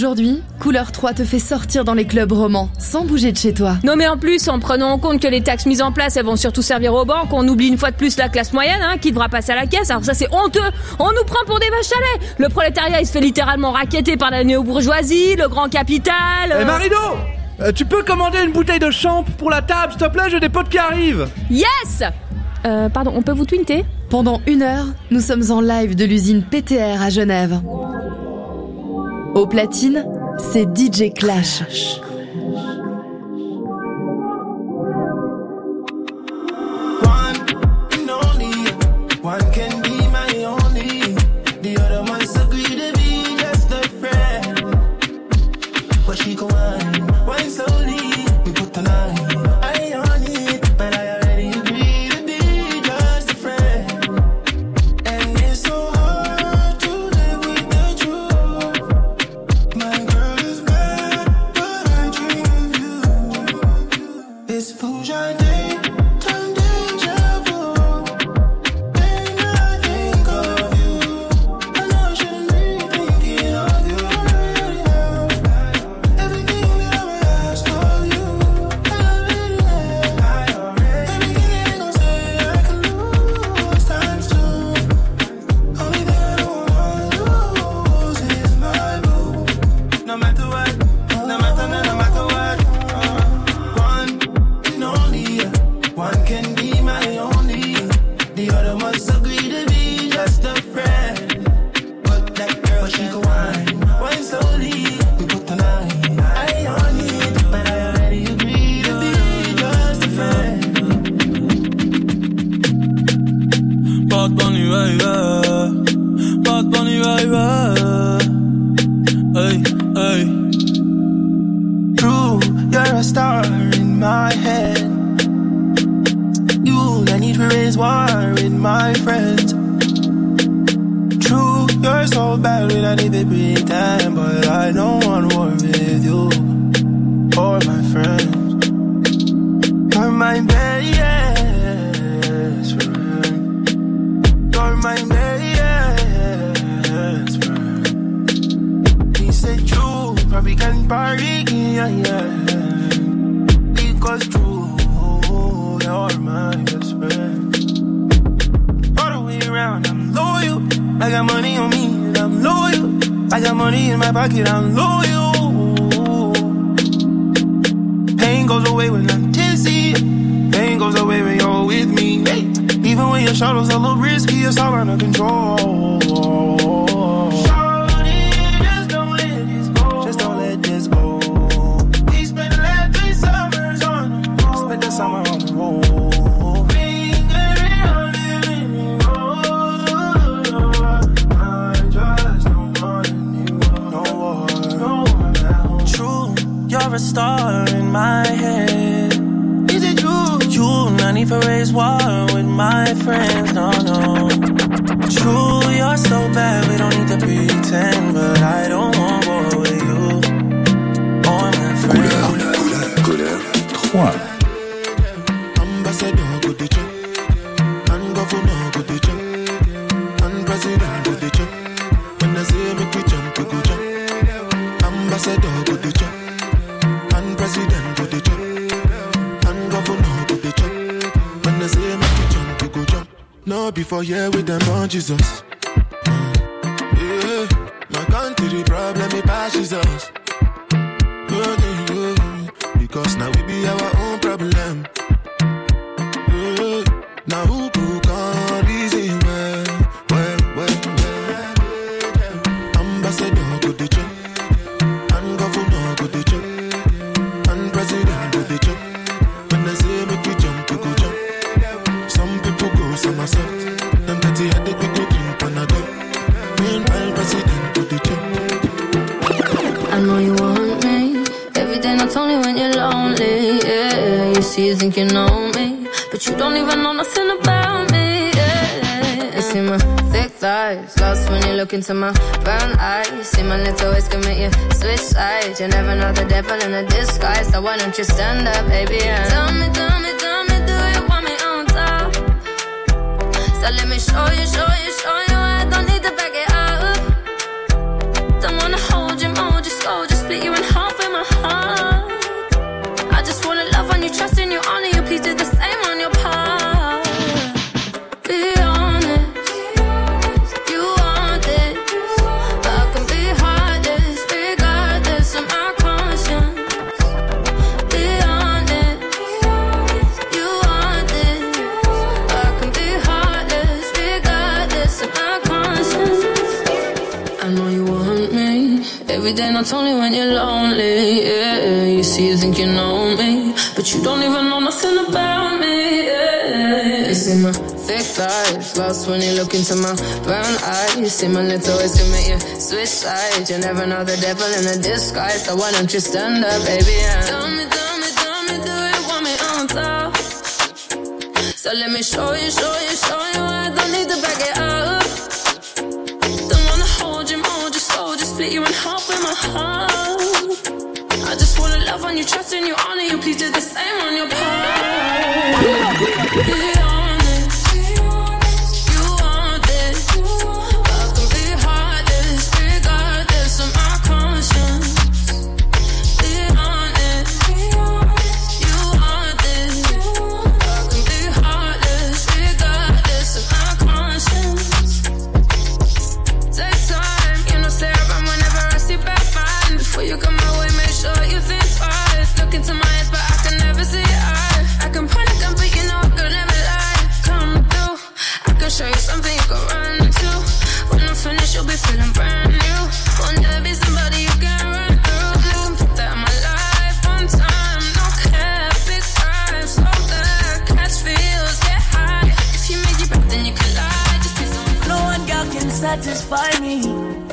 Aujourd'hui, Couleur 3 te fait sortir dans les clubs romans, sans bouger de chez toi. Non mais en plus, en prenant en compte que les taxes mises en place, elles vont surtout servir aux banques, on oublie une fois de plus la classe moyenne, hein, qui devra passer à la caisse. Alors ça c'est honteux On nous prend pour des vaches à lait Le prolétariat, il se fait littéralement raqueter par la néo-bourgeoisie, le grand capital... Eh Marino euh, Tu peux commander une bouteille de champ pour la table, s'il te plaît, j'ai des potes qui arrivent Yes euh, pardon, on peut vous twinter? Pendant une heure, nous sommes en live de l'usine PTR à Genève. Au platine, c'est DJ Clash. Diyorum Yeah, not only when you're lonely. Yeah, you see, you think you know me, but you don't even know nothing about me. Yeah. You see my thick thighs, lost when you look into my brown eyes. You see my little ways to make you switch sides. You never know the devil in a disguise, so why don't you stand up, baby? Yeah. Tell me, tell me, tell me, do you want me on top? So let me show you, show you. Trust in you, honor you. Please do the same on your part. Satisfy me.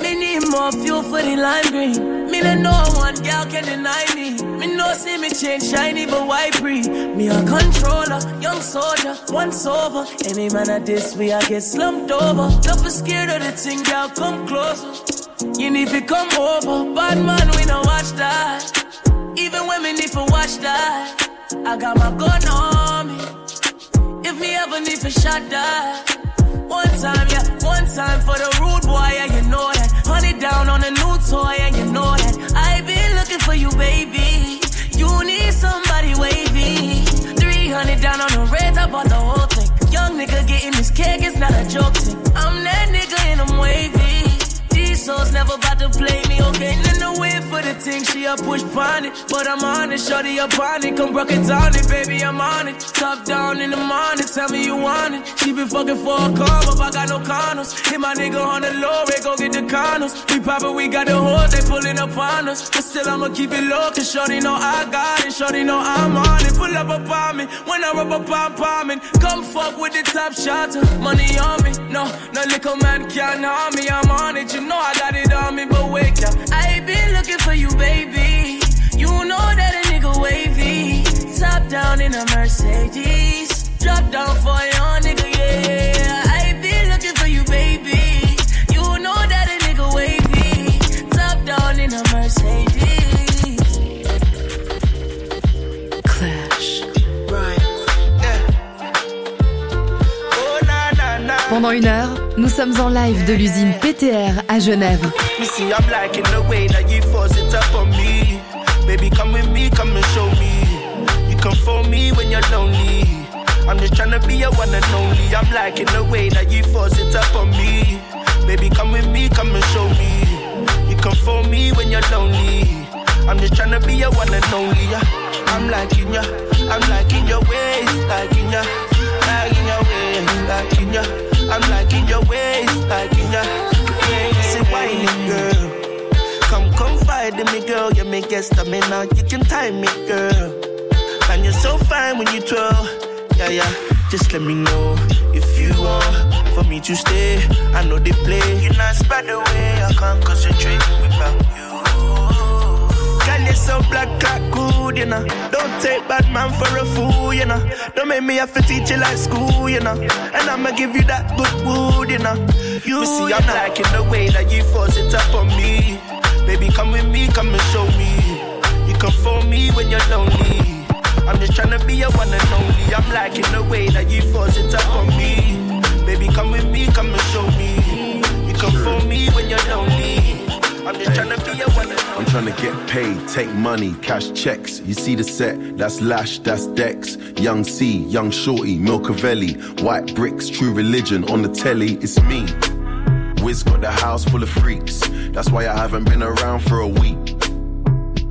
Me need more fuel for the lime green. Me let no one girl can deny me. Me no see me change shiny, but why pre? Me a controller, young soldier, once over. Any man at this way, I get slumped over. Don't be scared of the thing, girl, come closer. You need to come over. Bad man, we no watch that. Even me need to watch that. I got my gun on me. If me ever need to shot that. One time, yeah, one time for the rude boy, yeah, you know that. Honey down on a new toy, yeah, you know that. I've been looking for you, baby. You need somebody wavy. 300 down on the red, I bought the whole thing. Young nigga getting this cake, it's not a joke thing. I'm that nigga and I'm wavy. Souls never about to play me, okay? The way for the thing, she a push pon it. But I'm on it, shorty up on it. Come rock it down it, baby, I'm on it. Top down in the morning, tell me you want it. She been fucking for a come up, I got no condoms. Hit my nigga on the low, rate, go get the condoms. We poppin', we got the hoes, they pullin' up on us. But still, I'ma keep it low, cause shorty know I got it. Shorty know I'm on it. Pull up upon me, when I rub up, I'm. Come fuck with the top shot, money on me. No, no little man can't harm me, I'm on it. You know I got it on me, but wake up. I been looking for you, baby. You know that a nigga wavy. Top down in a Mercedes. Drop down for your nigga, yeah. I been looking for you, baby. You know that a nigga wavy. Top down in a Mercedes. Klash. Right. Yeah. Oh, na, na, na. Pendant une heure, nous sommes en live de l'usine PTR à Genève. I'm just tryna be your one and only. I'm liking the way that you force it up on me. Baby, come with me, come and show me. You come for me when you're lonely. I'm just tryna be your one and only. yeah. I'm liking ya, I'm liking your ways, liking ya, liking your ways, liking ya. I'm liking your ways, liking ya. Say whining girl. Come confide in me, girl. You make get stamina. You can time me, girl. And you're so fine when you twirl. Yeah, yeah. Just let me know if you want for me to stay. I know they play. You're not spread away. I can't concentrate without you. So black, like good, you know. Don't take bad man for a fool, you know. Don't make me have to teach you like school, you know. And I'ma give you that good wood, you know. You see, I'm liking the way that you force it up on me. Baby, come with me, come and show me. You come for me when you're lonely. I'm just tryna be your one and only. I'm liking the way that you force it up on me. Baby, come with me, come and show me. You come for me when you're lonely. I'm just tryna be your one and only. I'm trying to get paid, take money, cash checks. You see the set, that's Lash, that's Dex. Young C, Young Shorty, Milcavelli, White Bricks, True Religion on the telly, it's me. Wiz got the house full of freaks, that's why I haven't been around for a week.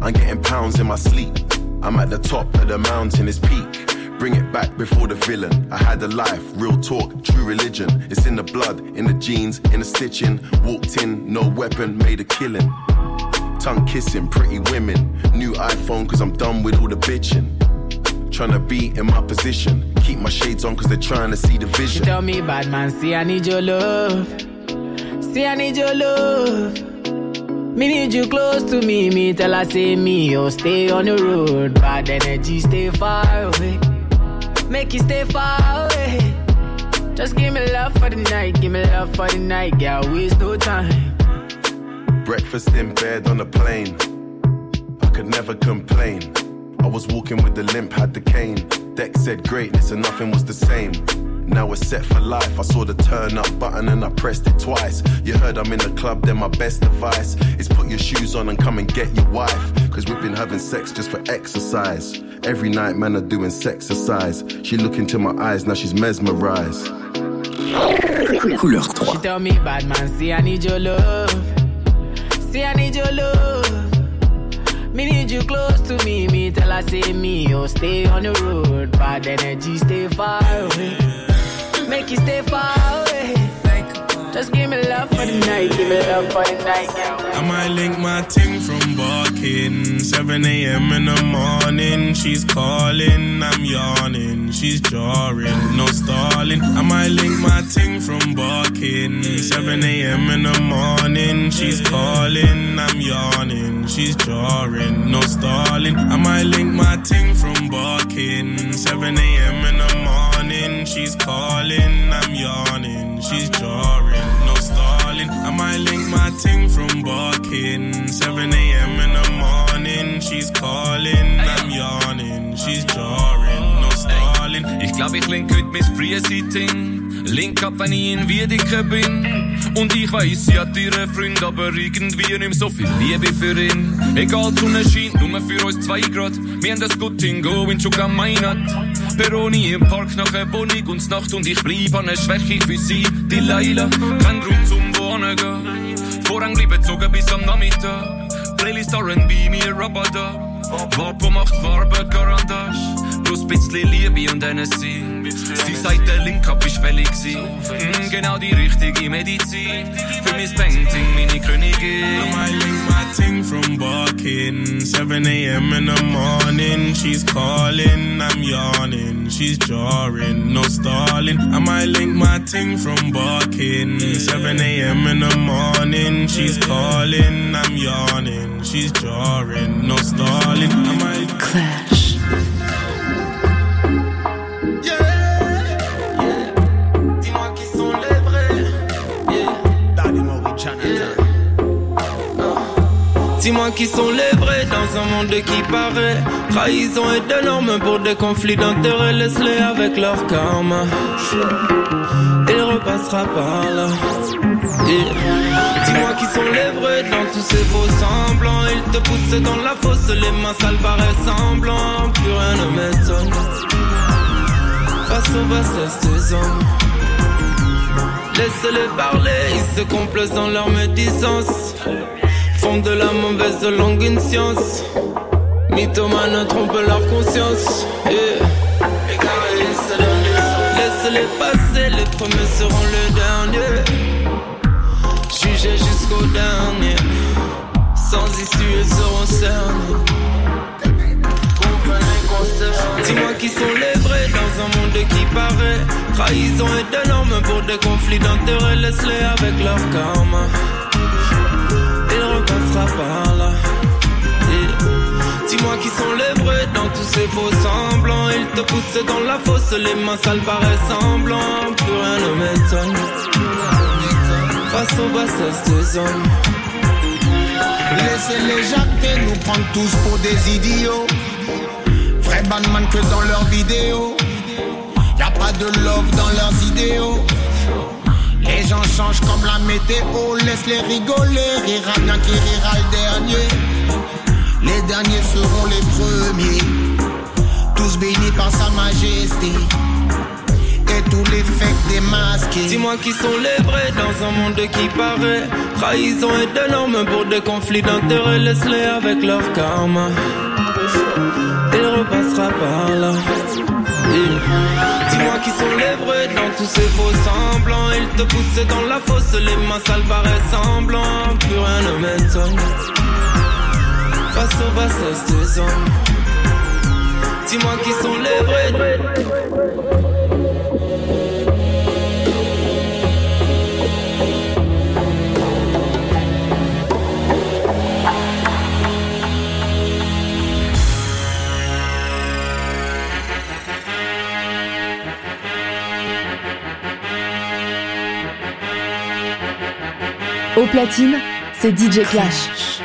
I'm getting pounds in my sleep. I'm at the top of the mountain, it's peak. Bring it back before the villain. I had a life, real talk, true religion. It's in the blood, in the jeans, in the stitching. Walked in, no weapon, made a killing. Tongue kissing, pretty women. New iPhone, cause I'm done with all the bitching. Tryna be in my position. Keep my shades on, cause they're trying to see the vision. She tell me, bad man, see, I need your love. See, I need your love. Me need you close to me. Me tell her, say me, oh, stay on the road. Bad energy, stay far away make you stay far away. Just give me love for the night, give me love for the night, girl, waste no time. Breakfast in bed on a plane, I could never complain. I was walking with the limp, had the cane. Deck said greatness and nothing was the same. Now we're set for life. I saw the turn up button and I pressed it twice. You heard I'm in the club, then my best advice is put your shoes on and come and get your wife. Cause we've been having sex just for exercise. Every night, man, are doing exercise. She look into my eyes, now she's mesmerized. Couleur 3. She tell me, bad man, see, I need your love. See, I need your love. Me need you close to me. Me tell her, say me, oh, stay on the road. Bad energy, stay far away make you stay far away. Just give me love for the night, give me love for the night. I might link my ting from barking. 7 a.m. in the morning, she's calling, I'm yawning, she's jarring, no stalling. I might link my ting from barking. 7 a.m. in the morning, she's calling, I'm yawning, she's jarring, no stalling. I might link my ting from barking. 7 a.m. in the morning, she's calling, I'm yawning, she's jarring, no stalling. I might link my ting from barking. 7 a.m. in the morning, she's calling, I'm yawning, she's jarring, no stalling. Ich glaub, ich link heute mein Frühsitting. Link ab, wenn ich in Wiedeke bin. Und ich weiss, sie hat ihren Freund, aber irgendwie nicht so viel Liebe für ihn. Egal, die Sonne scheint, nur für uns zwei Grad. Wir haben das Gutting go in Chukamayinat. Peroni im Park nach einer Wohnung und Nacht und ich bleib an der Schwäche für sie. Die Leila, kein Grund zum Wohnen gehen. Vorhang bleiben zogen bis am Nachmittag. Playlist R&B, mir Roboter. Vapo macht Farbe, Garantage plus bisschen Liebe und NSC. Sie sagt, der Link hab ich fällig gewesen. Mm, genau die richtige Medizin. Für mein Painting, meine Königin. I might link my ting from barking. 7 a.m. in the morning. She's calling, I'm yawning. She's jarring, no stalling. I might link my ting from barking. 7 a.m. in the morning. She's calling, I'm yawning. She's jarring, no stalling. I might. Klash. Dis-moi qui sont les vrais dans un monde qui paraît. Trahison et de normes pour des conflits d'intérêts. Laisse-les avec leur karma. Il repassera par là. Dis-moi qui sont les vrais dans tous ces faux semblants. Ils te poussent dans la fosse, les mains sales paraissent semblants Plus rien ne m'étonne. Face aux bassesses des hommes. Laisse-les parler, ils se complaisent dans leur médisance font de la mauvaise langue une science. Mythomanes trompent leur conscience. Yeah. Laisse-les passer, les premiers seront les derniers. Jugés jusqu'au dernier. Sans issue, ils seront cernés. Dis-moi qui sont les vrais dans un monde qui paraît. Trahison et de normes pour des conflits d'intérêts. Laisse-les avec leur karma par là. Dis-moi qui sont les vrais dans tous ces faux semblants. Ils te poussent dans la fosse, les mains sales paraissent semblants. Plus rien ne m'étonne. Face aux bassesses des hommes. Laissez-les jacter, nous prendre tous pour des idiots. Vrai bandman que dans leurs vidéos. Y a pas de love dans leurs idéaux. Les gens changent comme la météo, laisse-les rigoler, rira bien qui rira le dernier. Les derniers seront les premiers. Tous bénis par sa majesté. Et tous les fakes démasqués. Dis-moi qui sont les vrais dans un monde qui paraît. Trahison et de normes pour des conflits d'intérêts. Laisse-les avec leur karma. Il repassera par là. Qui sont les vrais dans tous ces faux semblants. Ils te poussent dans la fosse, les mains sales paraissent semblants. Plus rien ne m'étonne. Face au bassesse des hommes. Dis-moi qui sont les vrais. Au platine, c'est DJ Clash.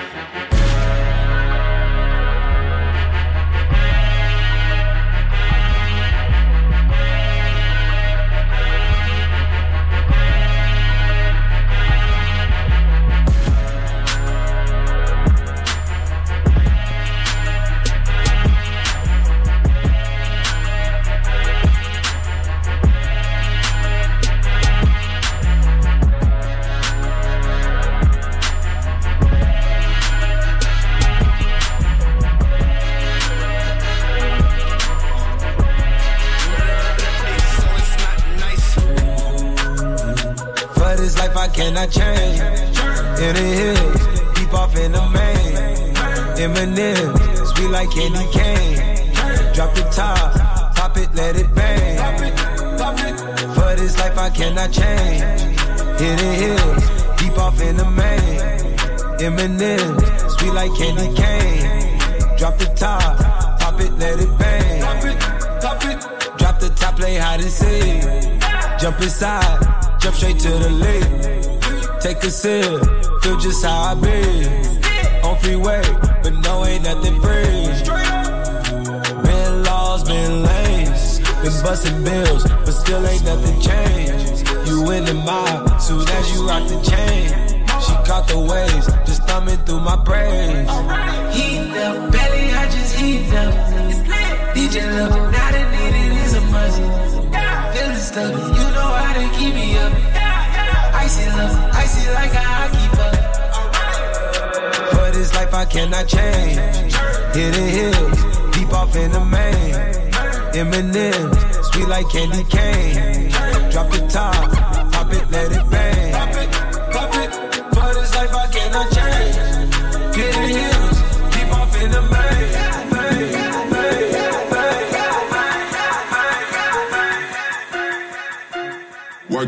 DJ love it, now the needed is a must. Feeling stuck, you know how to keep me up. Icy love, icy like a hockey puck. For this life I cannot change. Hidden hills, deep off in the main. Eminem, sweet like candy cane. Drop the top, pop it, let it bang. Pop it, Pop it, for this life I cannot change.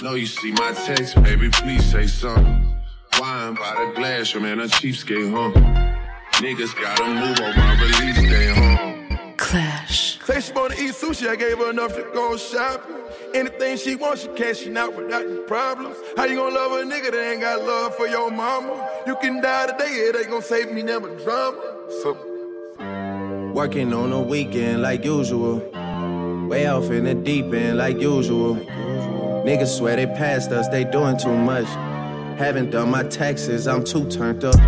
Know you see my text, baby, please say something. Wine by the glass, your man a cheapskate, huh? Niggas gotta move on my release day, huh? Klash. Say she wanna eat sushi, I gave her enough to go shopping. Anything she wants, she cashing out without any problems. How you gonna love a nigga that ain't got love for your mama? You can die today, it ain't gonna save me never drama. So Working on a weekend like usual. Way off in the deep end like usual. Niggas swear they passed us, they doing too much. Haven't done my taxes, I'm too turned up.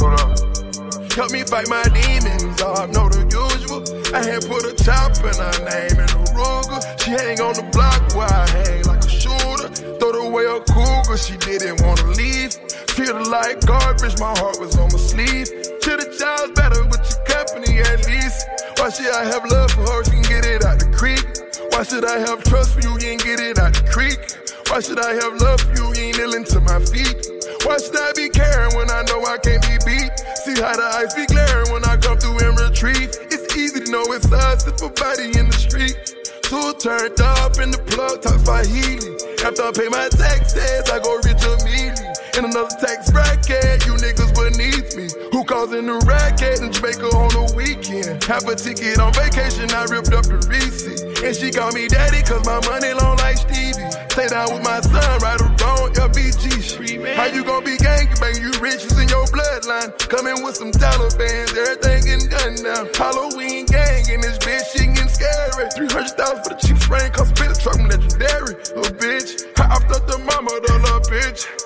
Hold up. Help me fight my demons, I know the usual. I had put a chop in her name in a Ruger. She hang on the block where I hang like a shooter. Throw away a cougar, she didn't wanna leave. Feel like garbage, my heart was on my sleeve. To the child's better with your company at least. Why should I have love for her? She can get it out the creek. Why should I have trust for you? You ain't get it out the creek. Why should I have love for you? You ain't kneeling to my feet. Why should I be caring when I know I can't be beat? See how the eyes be glaring when I come through and retreat. It's easy to know it's us if a body in the street. Two turned up in the plug, talk Swahili. After I pay my taxes, I go rich immediately. In another tax bracket. You niggas beneath me. Who causing the racket in Jamaica on the weekend? Have a ticket on vacation, I ripped up the receipt. And she called me daddy, cause my money long like Stevie. Stay down with my son, right or wrong, LBG. How you gonna be gang bang? You rich, in your bloodline. Coming with some Taliban, everything getting done now. Halloween gang in this bitch, she getting scary. 300,000 for the cheap frame, cause spit a truck legendary. Little bitch, I off the mama, the little bitch.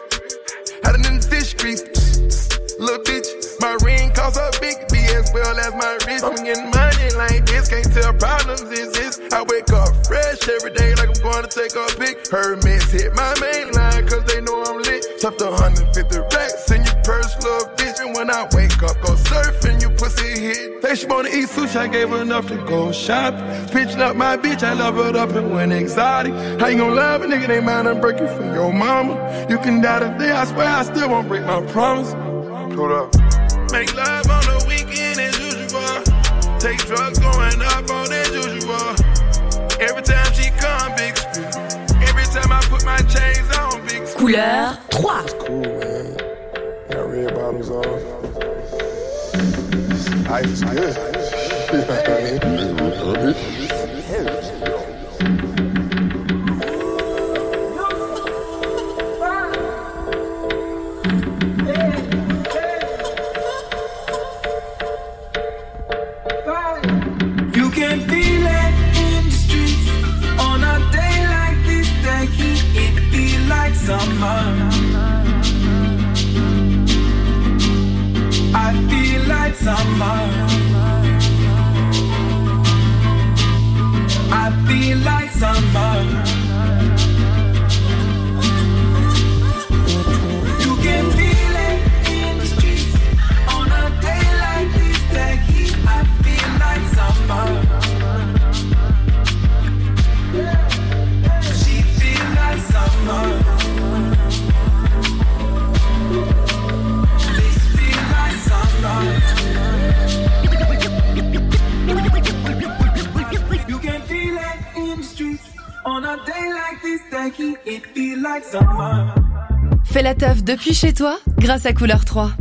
Little bitch. My ring costs a big B as well as my wrist. I'm getting money like this, can't tell problems exist. I wake up fresh every day like I'm going to take a pic. Hermes hit my main line cause they know I'm lit. The 150 racks in your purse, little bitch. And when I wake up, go surfing, pussy hit. Say she wanna eat sushi, I gave her enough to go shop. Pitching up my bitch, I love her up and went exotic. How you gonna love a nigga? They mind I'm breaking for your mama. You can die today, I swear I still won't break my promise. Hold up. Make love on the weekend as usual. Take drugs going up on as usual. Every time she come, big spin. Every time I put my chains on, big spin. Couleur 3. Is good. You? Chez toi grâce à Couleur 3.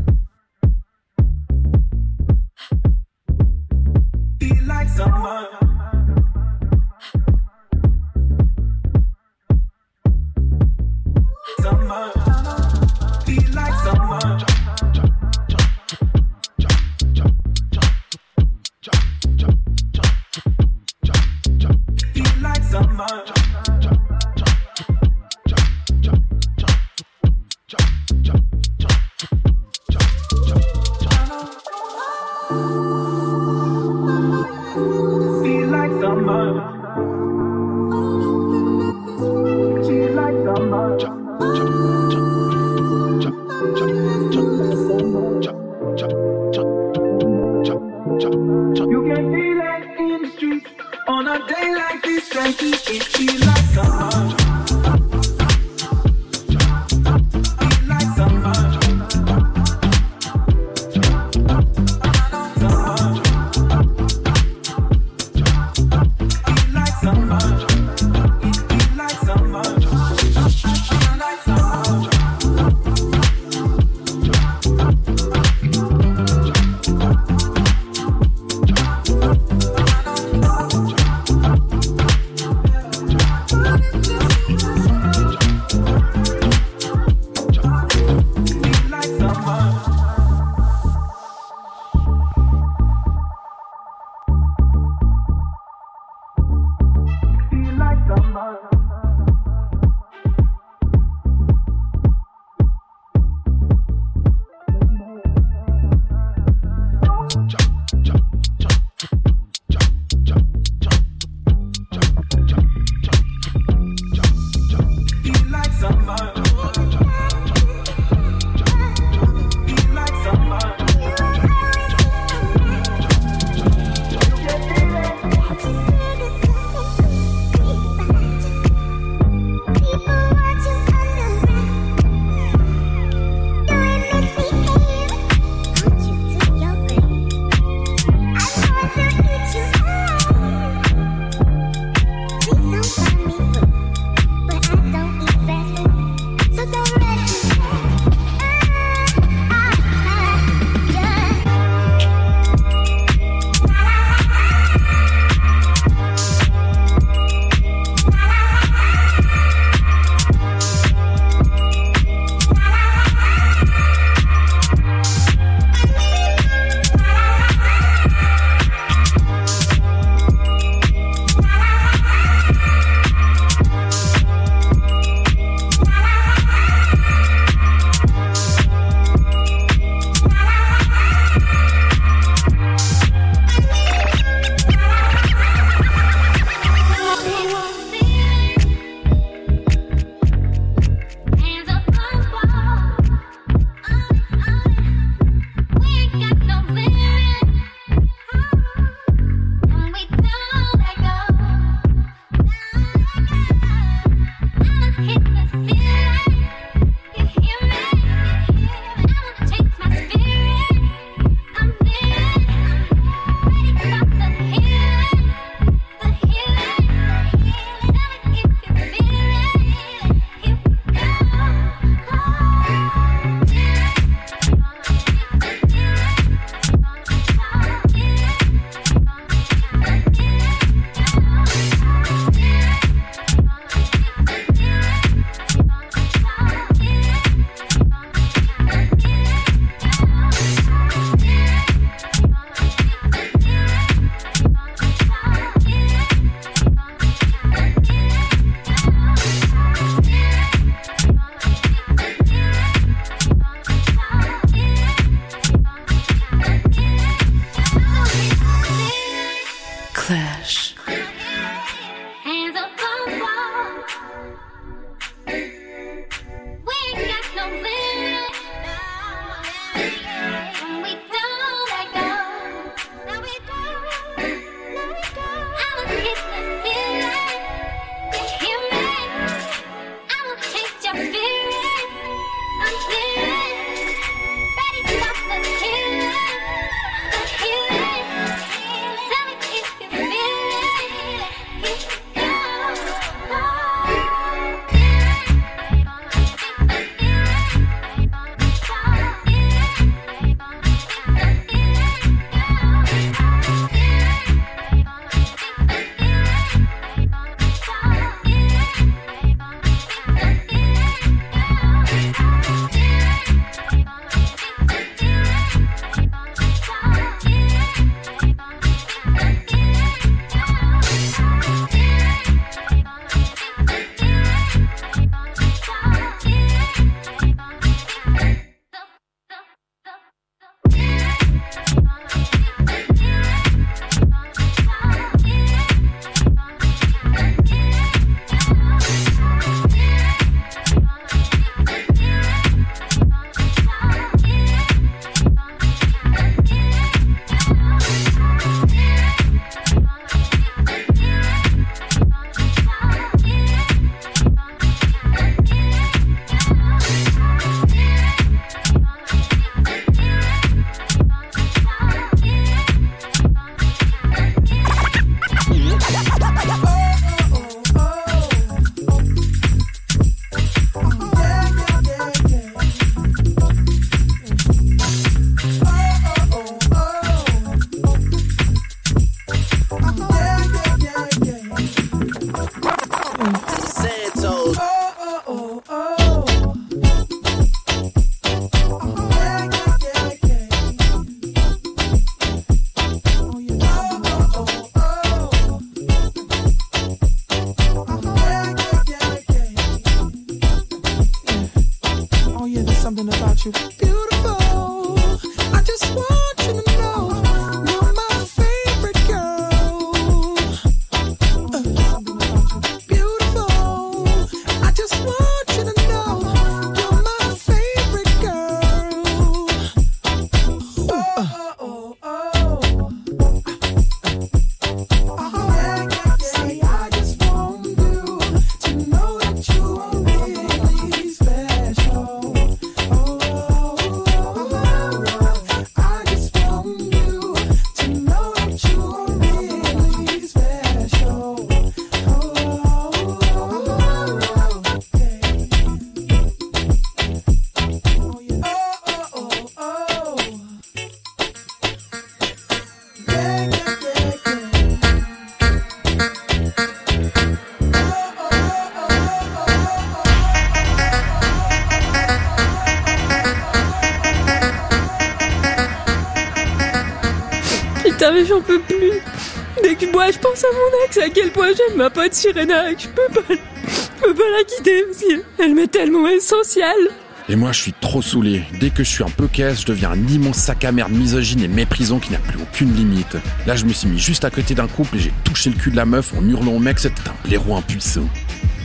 Moi je pense à mon ex, à quel point j'aime ma pote Sirena, que je peux pas, je peux pas la quitter parce qu'elle m'est tellement essentielle. Et moi, je suis trop saoulé. Dès que je suis un peu caisse, je deviens un immense sac à merde misogyne et méprisant qui n'a plus aucune limite. Là, je me suis mis juste à côté d'un couple et j'ai touché le cul de la meuf en hurlant au mec, c'était un blaireau impuissant.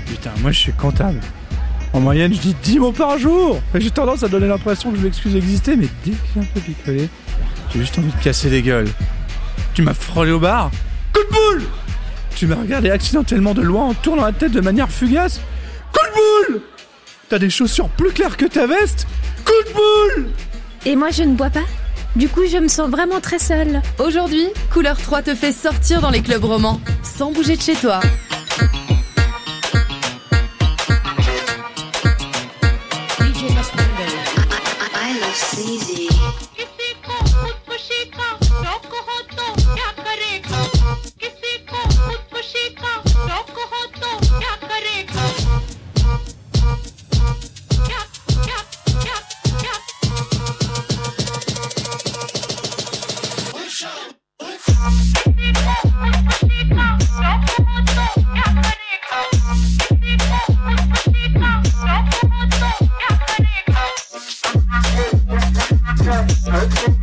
Putain, moi je suis comptable. En moyenne, je dis 10 mots par jour. J'ai tendance à donner l'impression que je m'excuse d'exister, mais dès que j'ai un peu picolé, j'ai juste envie de casser des gueules. Tu m'as frôlé au bar? Coup de boule Tu m'as regardé accidentellement de loin en tournant la tête de manière fugace Coup de boule T'as des chaussures plus claires que ta veste Coup de boule Et moi je ne bois pas Du coup je me sens vraiment très seule. Aujourd'hui, Couleur 3 te fait sortir dans les clubs romans, sans bouger de chez toi. Perfect.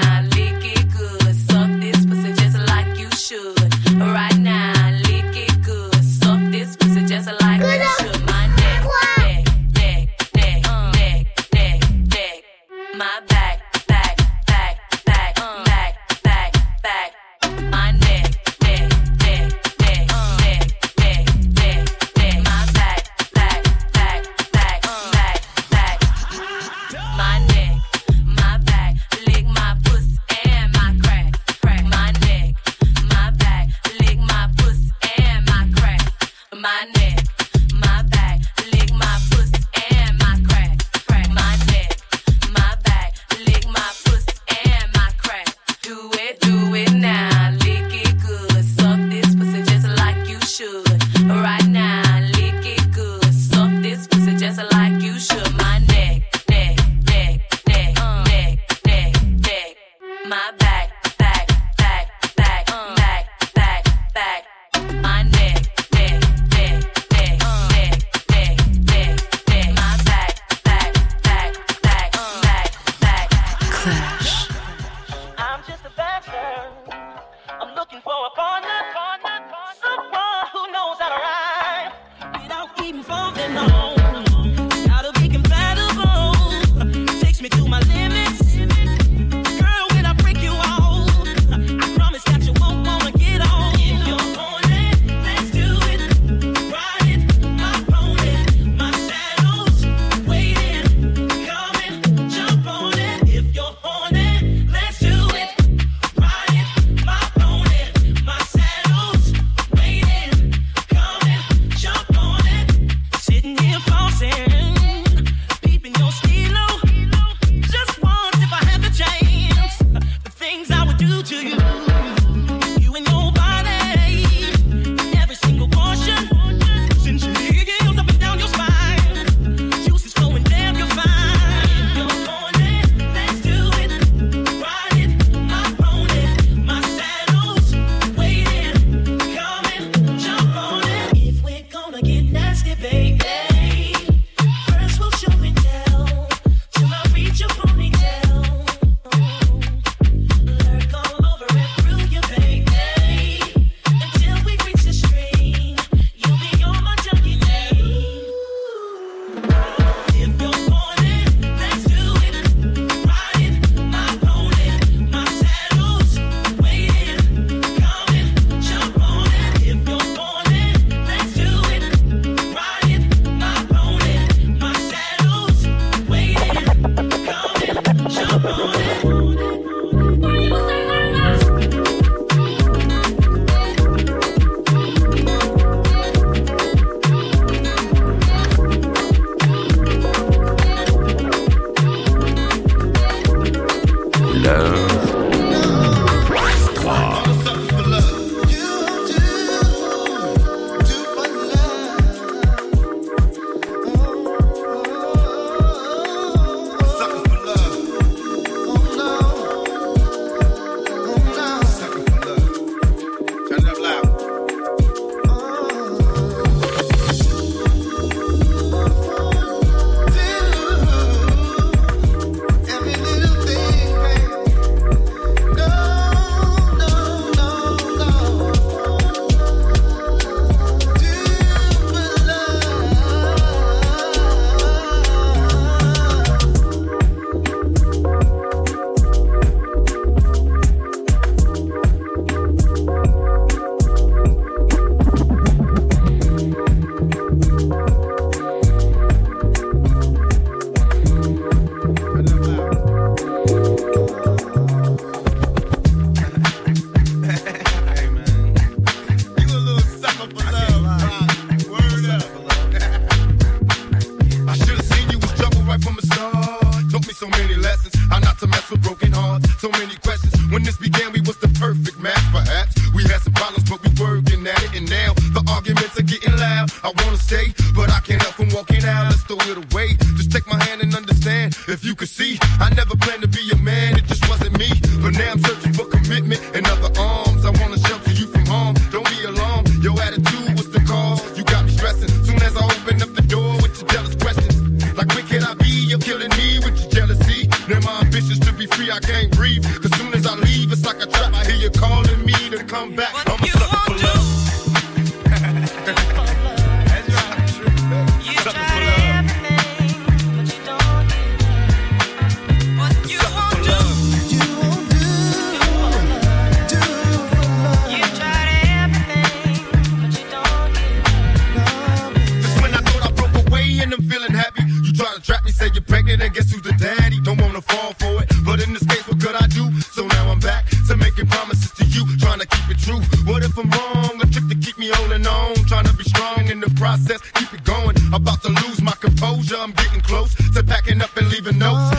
About to lose my composure, I'm getting close to packing up and leaving notes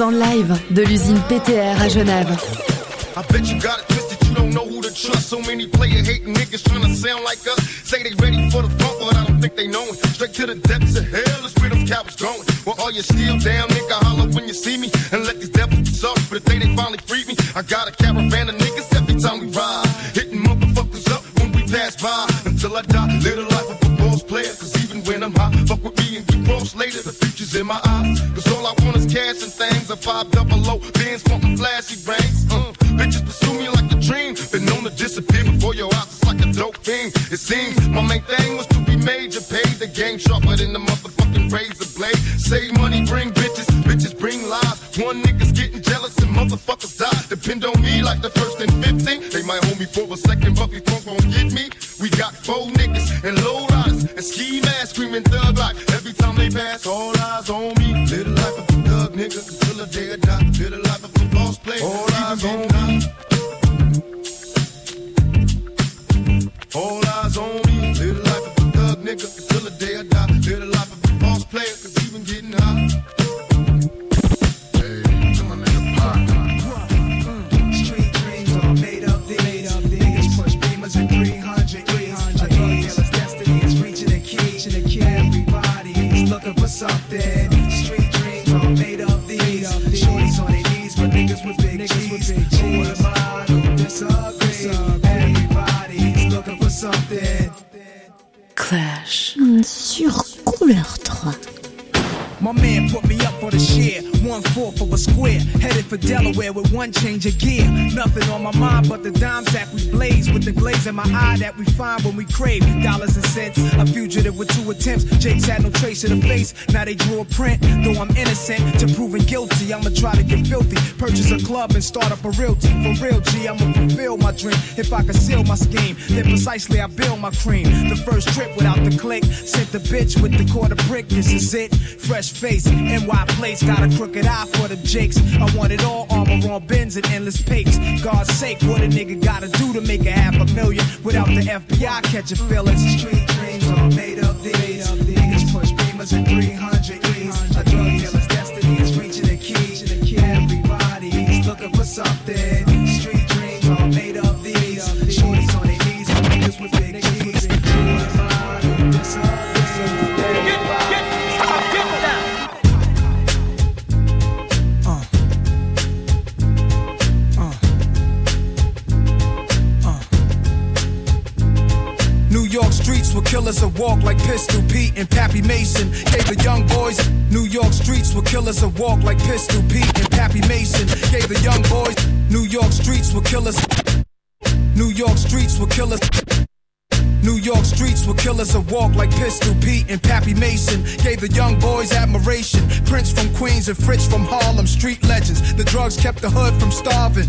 en live de l'usine PTR à Genève. I bet you got it twisted, you don't know who to trust. So many player hating niggas trying sound like us. Say they ready for the but I don't think they know it. Straight to the depths of hell cowards going. Well, all you still down, nigga, holler when you see me. And let these devils the day they finally freed me. I got a caravan five double low, bands flashy brains. Uh, bitches pursue me like a dream. Been known to disappear before your eyes. It's like a dope thing. It seems my main thing was to be major. Pay the game sharper than the motherfucking razor blade. Save money, bring bitches. Bitches bring lies. One nigga's getting jealous and motherfuckers die. Depend on me like the first and 15. They might hold me for a second, but before gon' get me. We got four niggas and low riders and ski masks screaming thug like every time they pass. All eyes on me. little life of a thug nigga my eye that we find when we crave dollars and cents. Attempts. Jake's had no trace of the face. Now they drew a print. Though I'm innocent to proving guilty, I'ma try to get filthy. Purchase a club and start up a realty. For real, G, I'ma fulfill my dream. If I conceal my scheme, then precisely I build my cream. The first trip without the click. Sent the bitch with the quarter brick. This is it. Fresh face, NY place. Got a crooked eye for the jakes. I want it all armor on bins and endless pakes. God's sake, what a nigga gotta do to make a half a million without the FBI catching feelings? Street dreams are made of New York streets were killers that walk like Pistol Pete and Pappy Mason. Gave the young boys. New York streets were killers that walk like Pistol Pete and Pappy Mason. Gave the young boys. New York streets were killers. New York streets were killers. New York streets were killers that walk like Pistol Pete and Pappy Mason. Gave the young boys admiration. Prince from Queens and Fritz from Harlem, street legends. The drugs kept the hood from starving.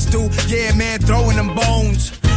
Yeah, man, throwing them bones.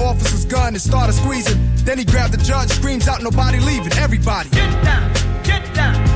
officer's gun and started squeezing. Then he grabbed the judge, screams out, nobody leaving, everybody. Get down, get down.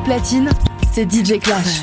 Platine, c'est DJ Clash.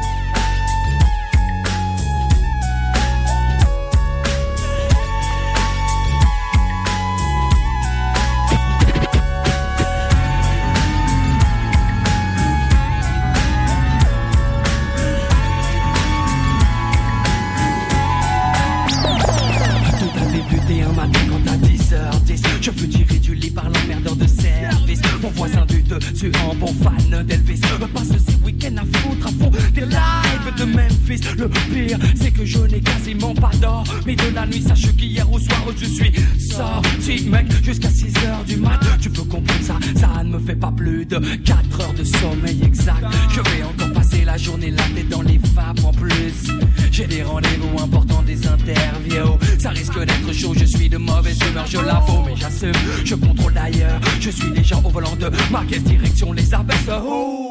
je contrôle d'ailleurs. Je suis les gens au volant de ma quelle direction les abaisse. Oh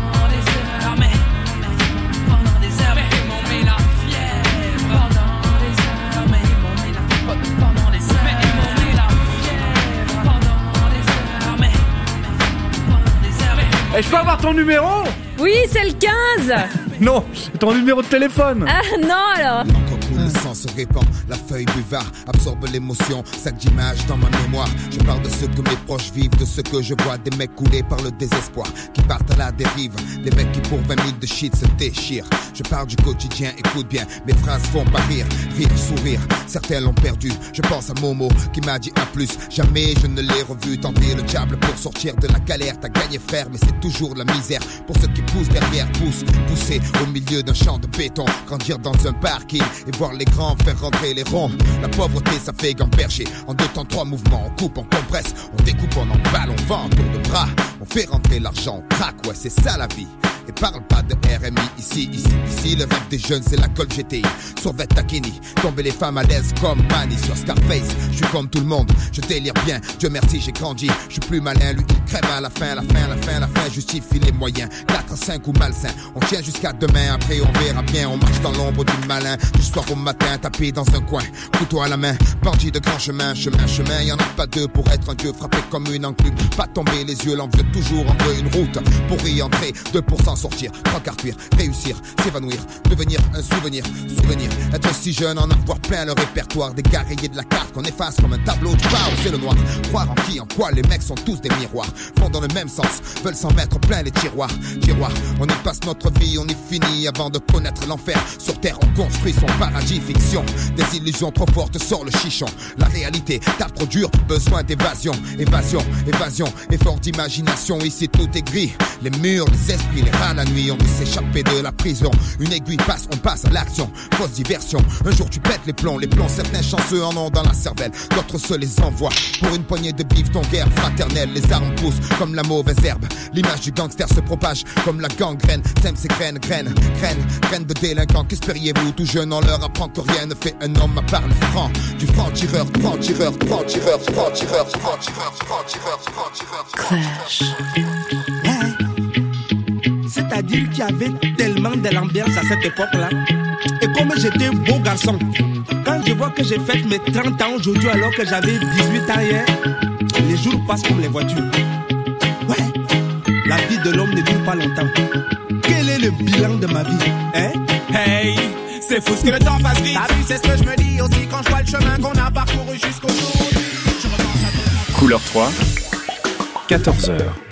Et je peux avoir ton numéro? Oui, c'est le 15 Non, ton numéro de téléphone. Ah non alors le sang se répand, la feuille buvard absorbe l'émotion, sac d'images dans ma mémoire. Je parle de ce que mes proches vivent, de ce que je vois, des mecs coulés par le désespoir, qui partent à la dérive, des mecs qui pour 20 000 de shit se déchirent. Je parle du quotidien, écoute bien, mes phrases font pas rire, rire, sourire. Certains l'ont perdu, je pense à Momo qui m'a dit un plus. Jamais je ne l'ai revu tenter le diable pour sortir de la galère. T'as gagné frère, mais c'est toujours la misère. Pour ceux qui poussent derrière, poussent, pousser au milieu d'un champ de béton, grandir dans un parking et voir les grands faire rentrer les ronds. La pauvreté, ça fait gamberger. En deux temps, trois mouvements, on coupe, on compresse, on découpe, on emballe, on vend, tour de bras. On fait rentrer l'argent, on craque, ouais, c'est ça la vie. Et parle pas de RMI ici, ici, ici. Le rêve des jeunes, c'est la colle GTI. Sur Takini, tomber les femmes à l'aise comme Manny sur Scarface. Je suis comme tout le monde, je délire bien. Dieu merci, j'ai grandi. Je suis plus malin, lui il crève à la fin, la fin, la fin, la fin. Justifie les moyens. 4, 5 ou malsain. On tient jusqu'à demain, après on verra bien. On marche dans l'ombre du malin. Du soir au matin, tapé dans un coin. Couteau à la main, bandit de grand chemin, chemin, chemin. Y en a pas deux pour être un dieu frappé comme une enclume. Pas tomber les yeux, l'envieux toujours entre une route. Pour y entrer, 2% sortir, trois quarts cuire, réussir, s'évanouir, devenir un souvenir, souvenir, être si jeune, en avoir plein le répertoire, des rayés de la carte qu'on efface comme un tableau de bord, c'est le noir, croire en qui, en quoi, les mecs sont tous des miroirs, vont dans le même sens, veulent s'en mettre plein les tiroirs, tiroirs, on y passe notre vie, on y finit avant de connaître l'enfer, sur terre on construit son paradis, fiction, des illusions trop fortes sort le chichon, la réalité, t'as trop dur, besoin d'évasion, évasion, évasion, effort d'imagination, ici tout est gris, les murs, les esprits, les rats la nuit, on veut s'échapper de la prison. Une aiguille passe, on passe à l'action. Fausse diversion. Un jour tu pètes les plombs, les plombs. Certains chanceux en ont dans la cervelle, d'autres se les envoient. Pour une poignée de bif, ton guerre fraternelle. Les armes poussent comme la mauvaise herbe. L'image du gangster se propage comme la gangrène. T'aimes ces graines, graines, graines, graines de délinquants. Qu'espériez-vous Tout jeune, on leur apprend que rien ne fait un homme à part le franc. Du franc-tireur, franc-tireur, franc-tireur, franc-tireur, franc-tireur, franc-tireur, franc-tireur. Clash. C'est-à-dire qu'il y avait tellement de l'ambiance à cette époque-là. Et comme j'étais beau garçon, quand je vois que j'ai fait mes 30 ans aujourd'hui alors que j'avais 18 ans hier, les jours passent comme les voitures. Ouais, la vie de l'homme ne dure pas longtemps. Quel est le bilan de ma vie Hein? Hey c'est fou ce que le temps passe vite. T'as vu, c'est ce que je me dis aussi quand je vois le chemin qu'on a parcouru jusqu'au jour. Couleur 3, 14h.